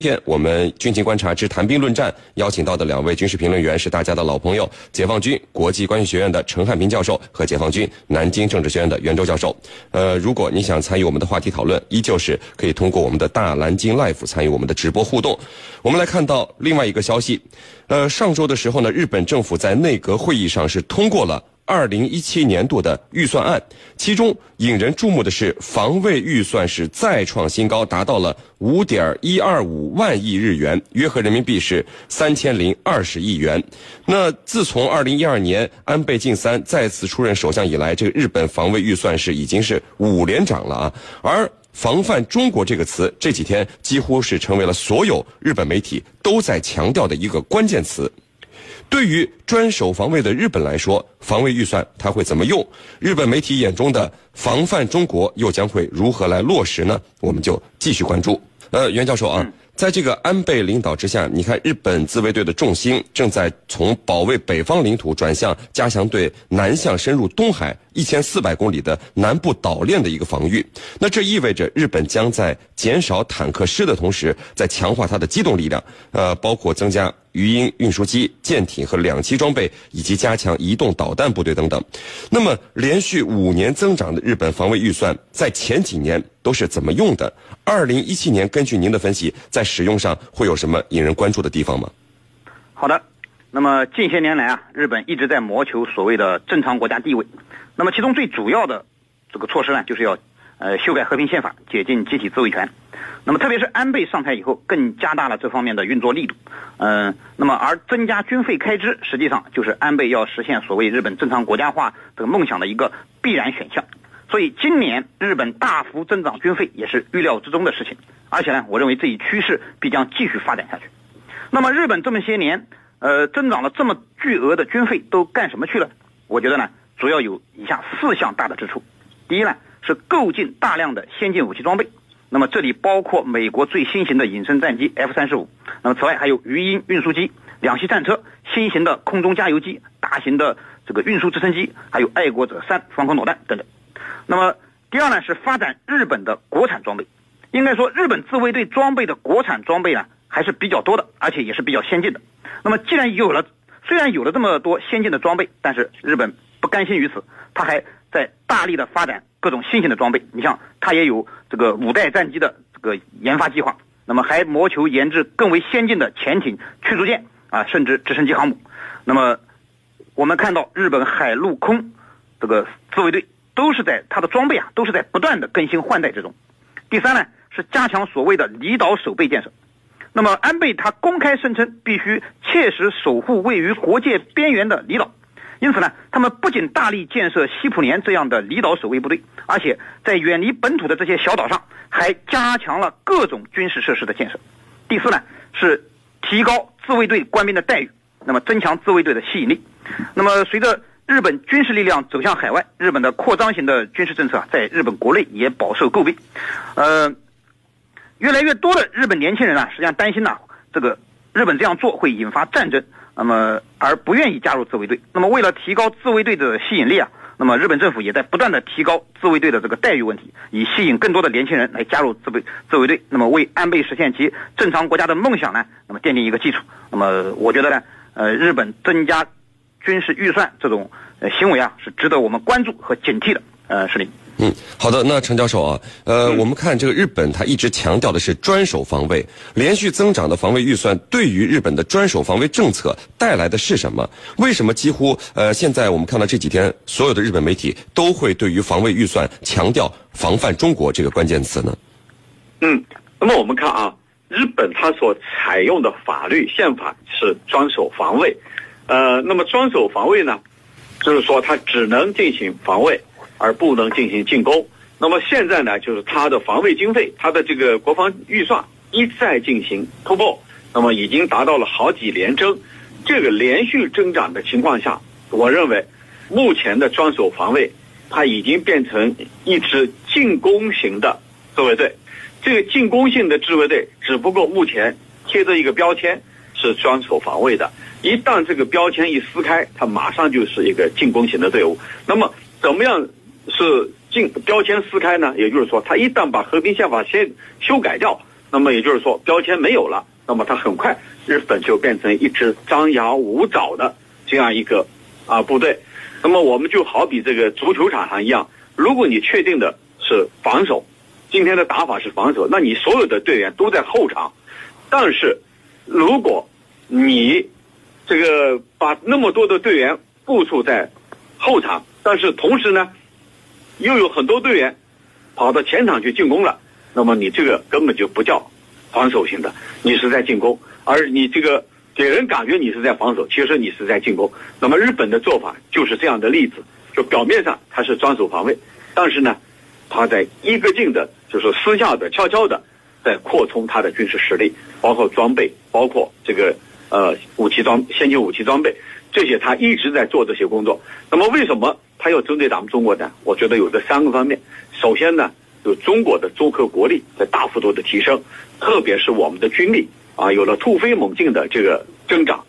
今天我们军情观察之谈兵论战邀请到的两位军事评论员是大家的老朋友，解放军国际关系学院的陈汉平教授和解放军南京政治学院的袁周教授。呃，如果你想参与我们的话题讨论，依旧是可以通过我们的大蓝鲸 Life 参与我们的直播互动。我们来看到另外一个消息，呃，上周的时候呢，日本政府在内阁会议上是通过了。二零一七年度的预算案，其中引人注目的是防卫预算是再创新高，达到了五点一二五万亿日元，约合人民币是三千零二十亿元。那自从二零一二年安倍晋三再次出任首相以来，这个日本防卫预算是已经是五连涨了啊。而“防范中国”这个词这几天几乎是成为了所有日本媒体都在强调的一个关键词。对于专守防卫的日本来说，防卫预算它会怎么用？日本媒体眼中的防范中国又将会如何来落实呢？我们就继续关注。呃，袁教授啊。在这个安倍领导之下，你看日本自卫队的重心正在从保卫北方领土转向加强对南向深入东海一千四百公里的南部岛链的一个防御。那这意味着日本将在减少坦克师的同时，在强化它的机动力量，呃，包括增加鱼鹰运输机、舰艇和两栖装备，以及加强移动导弹部队等等。那么，连续五年增长的日本防卫预算，在前几年都是怎么用的？二零一七年，根据您的分析，在使用上会有什么引人关注的地方吗？好的，那么近些年来啊，日本一直在谋求所谓的正常国家地位，那么其中最主要的这个措施呢，就是要呃修改和平宪法，解禁集体自卫权。那么特别是安倍上台以后，更加大了这方面的运作力度。嗯，那么而增加军费开支，实际上就是安倍要实现所谓日本正常国家化这个梦想的一个必然选项。所以今年日本大幅增长军费也是预料之中的事情，而且呢，我认为这一趋势必将继续发展下去。那么日本这么些年，呃，增长了这么巨额的军费都干什么去了？我觉得呢，主要有以下四项大的支出。第一呢，是购进大量的先进武器装备，那么这里包括美国最新型的隐身战机 F 三十五，那么此外还有鱼鹰运输机、两栖战车、新型的空中加油机、大型的这个运输直升机，还有爱国者三防空导弹等等。那么，第二呢是发展日本的国产装备。应该说，日本自卫队装备的国产装备呢还是比较多的，而且也是比较先进的。那么，既然有了，虽然有了这么多先进的装备，但是日本不甘心于此，他还在大力的发展各种新型的装备。你像，他也有这个五代战机的这个研发计划，那么还谋求研制更为先进的潜艇、驱逐舰啊，甚至直升机航母。那么，我们看到日本海陆空这个自卫队。都是在它的装备啊，都是在不断的更新换代之中。第三呢，是加强所谓的离岛守备建设。那么安倍他公开声称，必须切实守护位于国界边缘的离岛。因此呢，他们不仅大力建设西普连这样的离岛守卫部队，而且在远离本土的这些小岛上，还加强了各种军事设施的建设。第四呢，是提高自卫队官兵的待遇，那么增强自卫队的吸引力。那么随着日本军事力量走向海外，日本的扩张型的军事政策啊，在日本国内也饱受诟病。呃，越来越多的日本年轻人啊，实际上担心呢，这个日本这样做会引发战争，那么而不愿意加入自卫队。那么为了提高自卫队的吸引力啊，那么日本政府也在不断的提高自卫队的这个待遇问题，以吸引更多的年轻人来加入自卫自卫队。那么为安倍实现其正常国家的梦想呢，那么奠定一个基础。那么我觉得呢，呃，日本增加。军事预算这种呃行为啊，是值得我们关注和警惕的。呃，是的。嗯，好的。那陈教授啊，呃，我们看这个日本，它一直强调的是专守防卫，连续增长的防卫预算对于日本的专守防卫政策带来的是什么？为什么几乎呃，现在我们看到这几天所有的日本媒体都会对于防卫预算强调“防范中国”这个关键词呢？嗯，那么我们看啊，日本它所采用的法律宪法是专守防卫。呃，那么专守防卫呢，就是说它只能进行防卫，而不能进行进攻。那么现在呢，就是它的防卫经费，它的这个国防预算一再进行突破，那么已经达到了好几连增。这个连续增长的情况下，我认为目前的专守防卫，它已经变成一支进攻型的自卫队。这个进攻性的自卫队，只不过目前贴着一个标签是专守防卫的。一旦这个标签一撕开，它马上就是一个进攻型的队伍。那么，怎么样是进标签撕开呢？也就是说，他一旦把和平宪法先修改掉，那么也就是说标签没有了，那么它很快日本就变成一支张牙舞爪的这样一个啊部队。那么我们就好比这个足球场上一样，如果你确定的是防守，今天的打法是防守，那你所有的队员都在后场。但是，如果你这个把那么多的队员部署在后场，但是同时呢，又有很多队员跑到前场去进攻了，那么你这个根本就不叫防守型的，你是在进攻，而你这个给人感觉你是在防守，其实你是在进攻。那么日本的做法就是这样的例子，就表面上他是专守防卫，但是呢，他在一个劲的，就是私下的、悄悄的在扩充他的军事实力，包括装备，包括这个呃武器装、先进武器装备，这些他一直在做这些工作。那么为什么他要针对咱们中国呢？我觉得有这三个方面。首先呢，就中国的综合国力在大幅度的提升，特别是我们的军力啊有了突飞猛进的这个增长，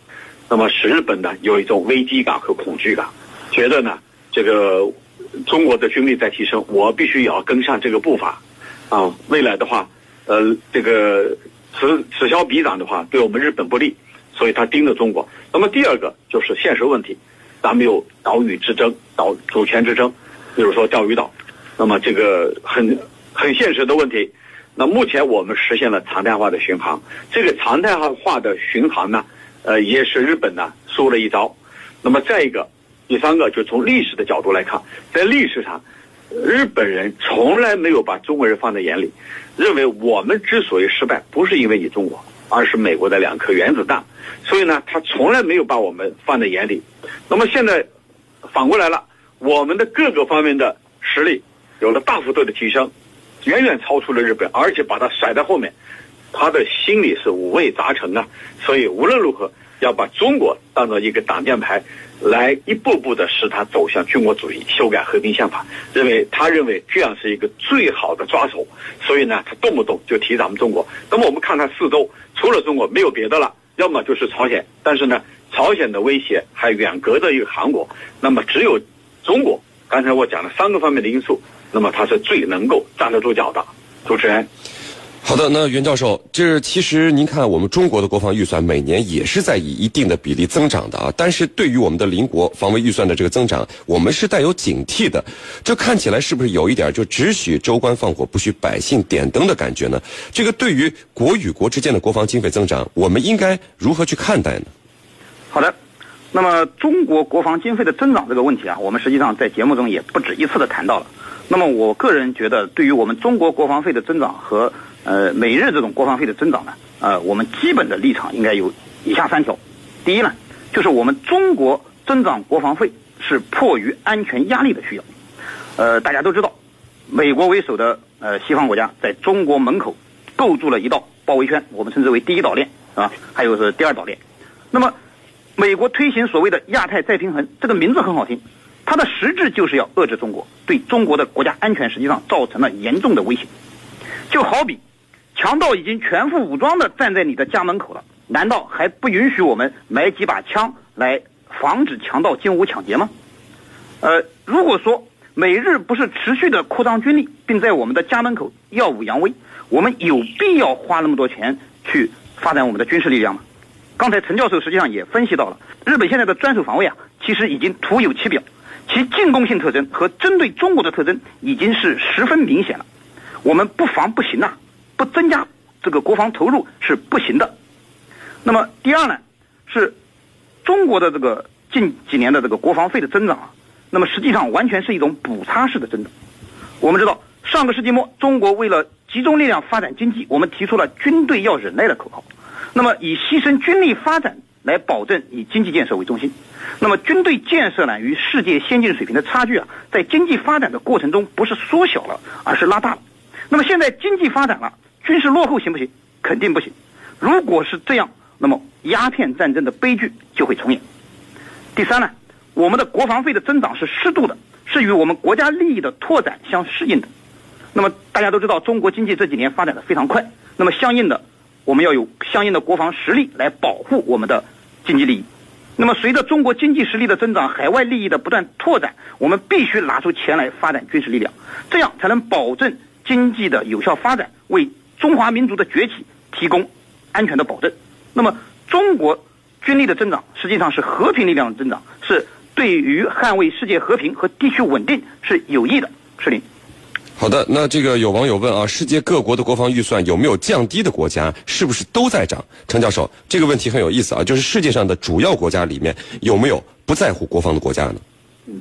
那么使日本呢有一种危机感和恐惧感，觉得呢这个中国的军力在提升，我必须也要跟上这个步伐，啊，未来的话，呃，这个此此消彼长的话，对我们日本不利，所以他盯着中国。那么第二个就是现实问题，咱们有岛屿之争、岛主权之争，比如说钓鱼岛，那么这个很很现实的问题。那目前我们实现了常态化的巡航，这个常态化的巡航呢，呃，也是日本呢输了一招。那么再一个，第三个就从历史的角度来看，在历史上，日本人从来没有把中国人放在眼里，认为我们之所以失败，不是因为你中国，而是美国的两颗原子弹。所以呢，他从来没有把我们放在眼里。那么现在反过来了，我们的各个方面的实力有了大幅度的提升，远远超出了日本，而且把它甩在后面，他的心里是五味杂陈啊。所以无论如何，要把中国当做一个挡箭牌，来一步步的使他走向军国主义，修改和平宪法。认为他认为这样是一个最好的抓手，所以呢，他动不动就提咱们中国。那么我们看他四周，除了中国没有别的了。要么就是朝鲜，但是呢，朝鲜的威胁还远隔着一个韩国，那么只有中国。刚才我讲了三个方面的因素，那么它是最能够站得住脚的。主持人，好的，那袁教授，这其实您看，我们中国的国防预算每年也是在以一定的比例增长的啊。但是对于我们的邻国防卫预算的这个增长，我们是带有警惕的。这看起来是不是有一点就只许州官放火，不许百姓点灯的感觉呢？这个对于国与国之间的国防经费增长，我们应该如何去看待呢？好的，那么中国国防经费的增长这个问题啊，我们实际上在节目中也不止一次的谈到了。那么我个人觉得，对于我们中国国防费的增长和呃美日这种国防费的增长呢，呃，我们基本的立场应该有以下三条。第一呢，就是我们中国增长国防费是迫于安全压力的需要。呃，大家都知道，美国为首的呃西方国家在中国门口构筑了一道包围圈，我们称之为第一岛链啊，还有是第二岛链。那么，美国推行所谓的亚太再平衡，这个名字很好听，它的实质就是要遏制中国，对中国的国家安全实际上造成了严重的威胁。就好比强盗已经全副武装的站在你的家门口了，难道还不允许我们买几把枪来防止强盗进屋抢劫吗？呃，如果说美日不是持续的扩张军力，并在我们的家门口耀武扬威，我们有必要花那么多钱去发展我们的军事力量吗？刚才陈教授实际上也分析到了，日本现在的专守防卫啊，其实已经徒有其表，其进攻性特征和针对中国的特征已经是十分明显了。我们不防不行啊，不增加这个国防投入是不行的。那么第二呢，是中国的这个近几年的这个国防费的增长啊，那么实际上完全是一种补差式的增长。我们知道，上个世纪末，中国为了集中力量发展经济，我们提出了“军队要忍耐”的口号。那么以牺牲军力发展来保证以经济建设为中心。那么军队建设呢，与世界先进水平的差距啊，在经济发展的过程中不是缩小了，而是拉大了。那么现在经济发展了，军事落后行不行？肯定不行。如果是这样，那么鸦片战争的悲剧就会重演。第三呢，我们的国防费的增长是适度的，是与我们国家利益的拓展相适应的。那么大家都知道，中国经济这几年发展的非常快，那么相应的，我们要有相应的国防实力来保护我们的经济利益。那么随着中国经济实力的增长，海外利益的不断拓展，我们必须拿出钱来发展军事力量，这样才能保证经济的有效发展，为中华民族的崛起提供安全的保证。那么，中国军力的增长实际上是和平力量的增长，是对于捍卫世界和平和地区稳定是有益的。是林。好的，那这个有网友问啊，世界各国的国防预算有没有降低的国家？是不是都在涨？程教授，这个问题很有意思啊，就是世界上的主要国家里面有没有不在乎国防的国家呢？嗯，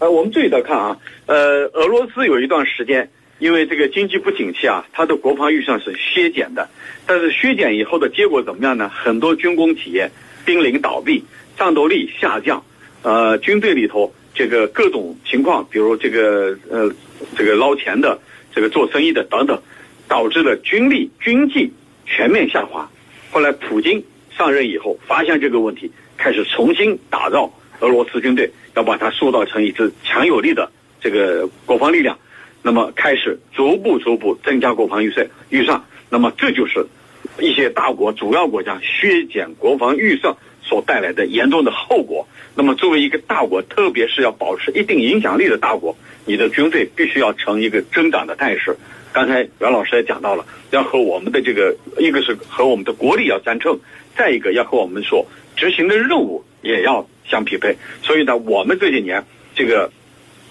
呃，我们注意到看啊，呃，俄罗斯有一段时间因为这个经济不景气啊，它的国防预算是削减的，但是削减以后的结果怎么样呢？很多军工企业濒临倒闭，战斗力下降，呃，军队里头这个各种情况，比如这个呃。这个捞钱的，这个做生意的等等，导致了军力军纪全面下滑。后来普京上任以后，发现这个问题，开始重新打造俄罗斯军队，要把它塑造成一支强有力的这个国防力量。那么开始逐步逐步增加国防预算预算。那么这就是一些大国主要国家削减国防预算所带来的严重的后果。那么作为一个大国，特别是要保持一定影响力的大国。你的军队必须要成一个增长的态势。刚才袁老师也讲到了，要和我们的这个，一个是和我们的国力要相称，再一个要和我们所执行的任务也要相匹配。所以呢，我们这几年这个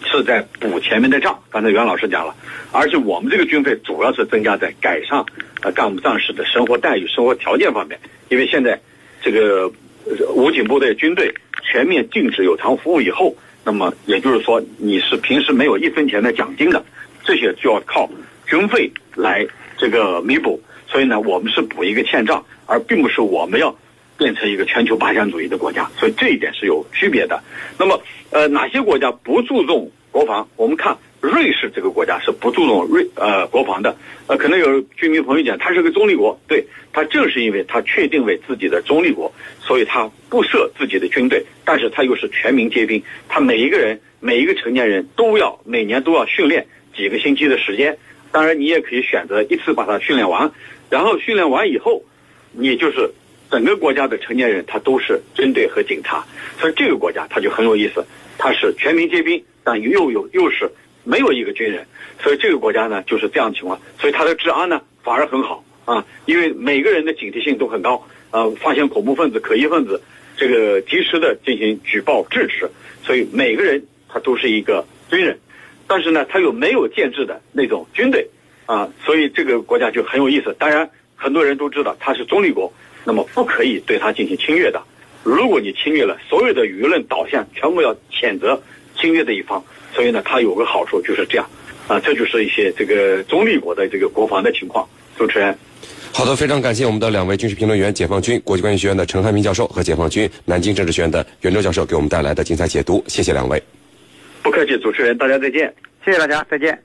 是在补前面的账。刚才袁老师讲了，而且我们这个军费主要是增加在改善呃干部战士的生活待遇、生活条件方面。因为现在这个武警部队军队全面禁止有偿服务以后。那么也就是说，你是平时没有一分钱的奖金的，这些就要靠军费来这个弥补。所以呢，我们是补一个欠账，而并不是我们要变成一个全球霸权主义的国家。所以这一点是有区别的。那么，呃，哪些国家不注重国防？我们看。瑞士这个国家是不注重瑞呃国防的，呃，可能有居民朋友讲，它是个中立国，对，它正是因为它确定为自己的中立国，所以它不设自己的军队，但是它又是全民皆兵，它每一个人每一个成年人都要每年都要训练几个星期的时间，当然你也可以选择一次把它训练完，然后训练完以后，你就是整个国家的成年人他都是军队和警察，所以这个国家它就很有意思，它是全民皆兵，但又有又是。没有一个军人，所以这个国家呢就是这样情况，所以它的治安呢反而很好啊，因为每个人的警惕性都很高，呃，发现恐怖分子、可疑分子，这个及时的进行举报制止，所以每个人他都是一个军人，但是呢，他又没有建制的那种军队啊，所以这个国家就很有意思。当然，很多人都知道它是中立国，那么不可以对它进行侵略的。如果你侵略了，所有的舆论导向全部要谴责侵略的一方。所以呢，它有个好处就是这样，啊，这就是一些这个中立国的这个国防的情况。主持人，好的，非常感谢我们的两位军事评论员，解放军国际关系学院的陈汉民教授和解放军南京政治学院的袁周教授给我们带来的精彩解读，谢谢两位。不客气，主持人，大家再见，谢谢大家，再见。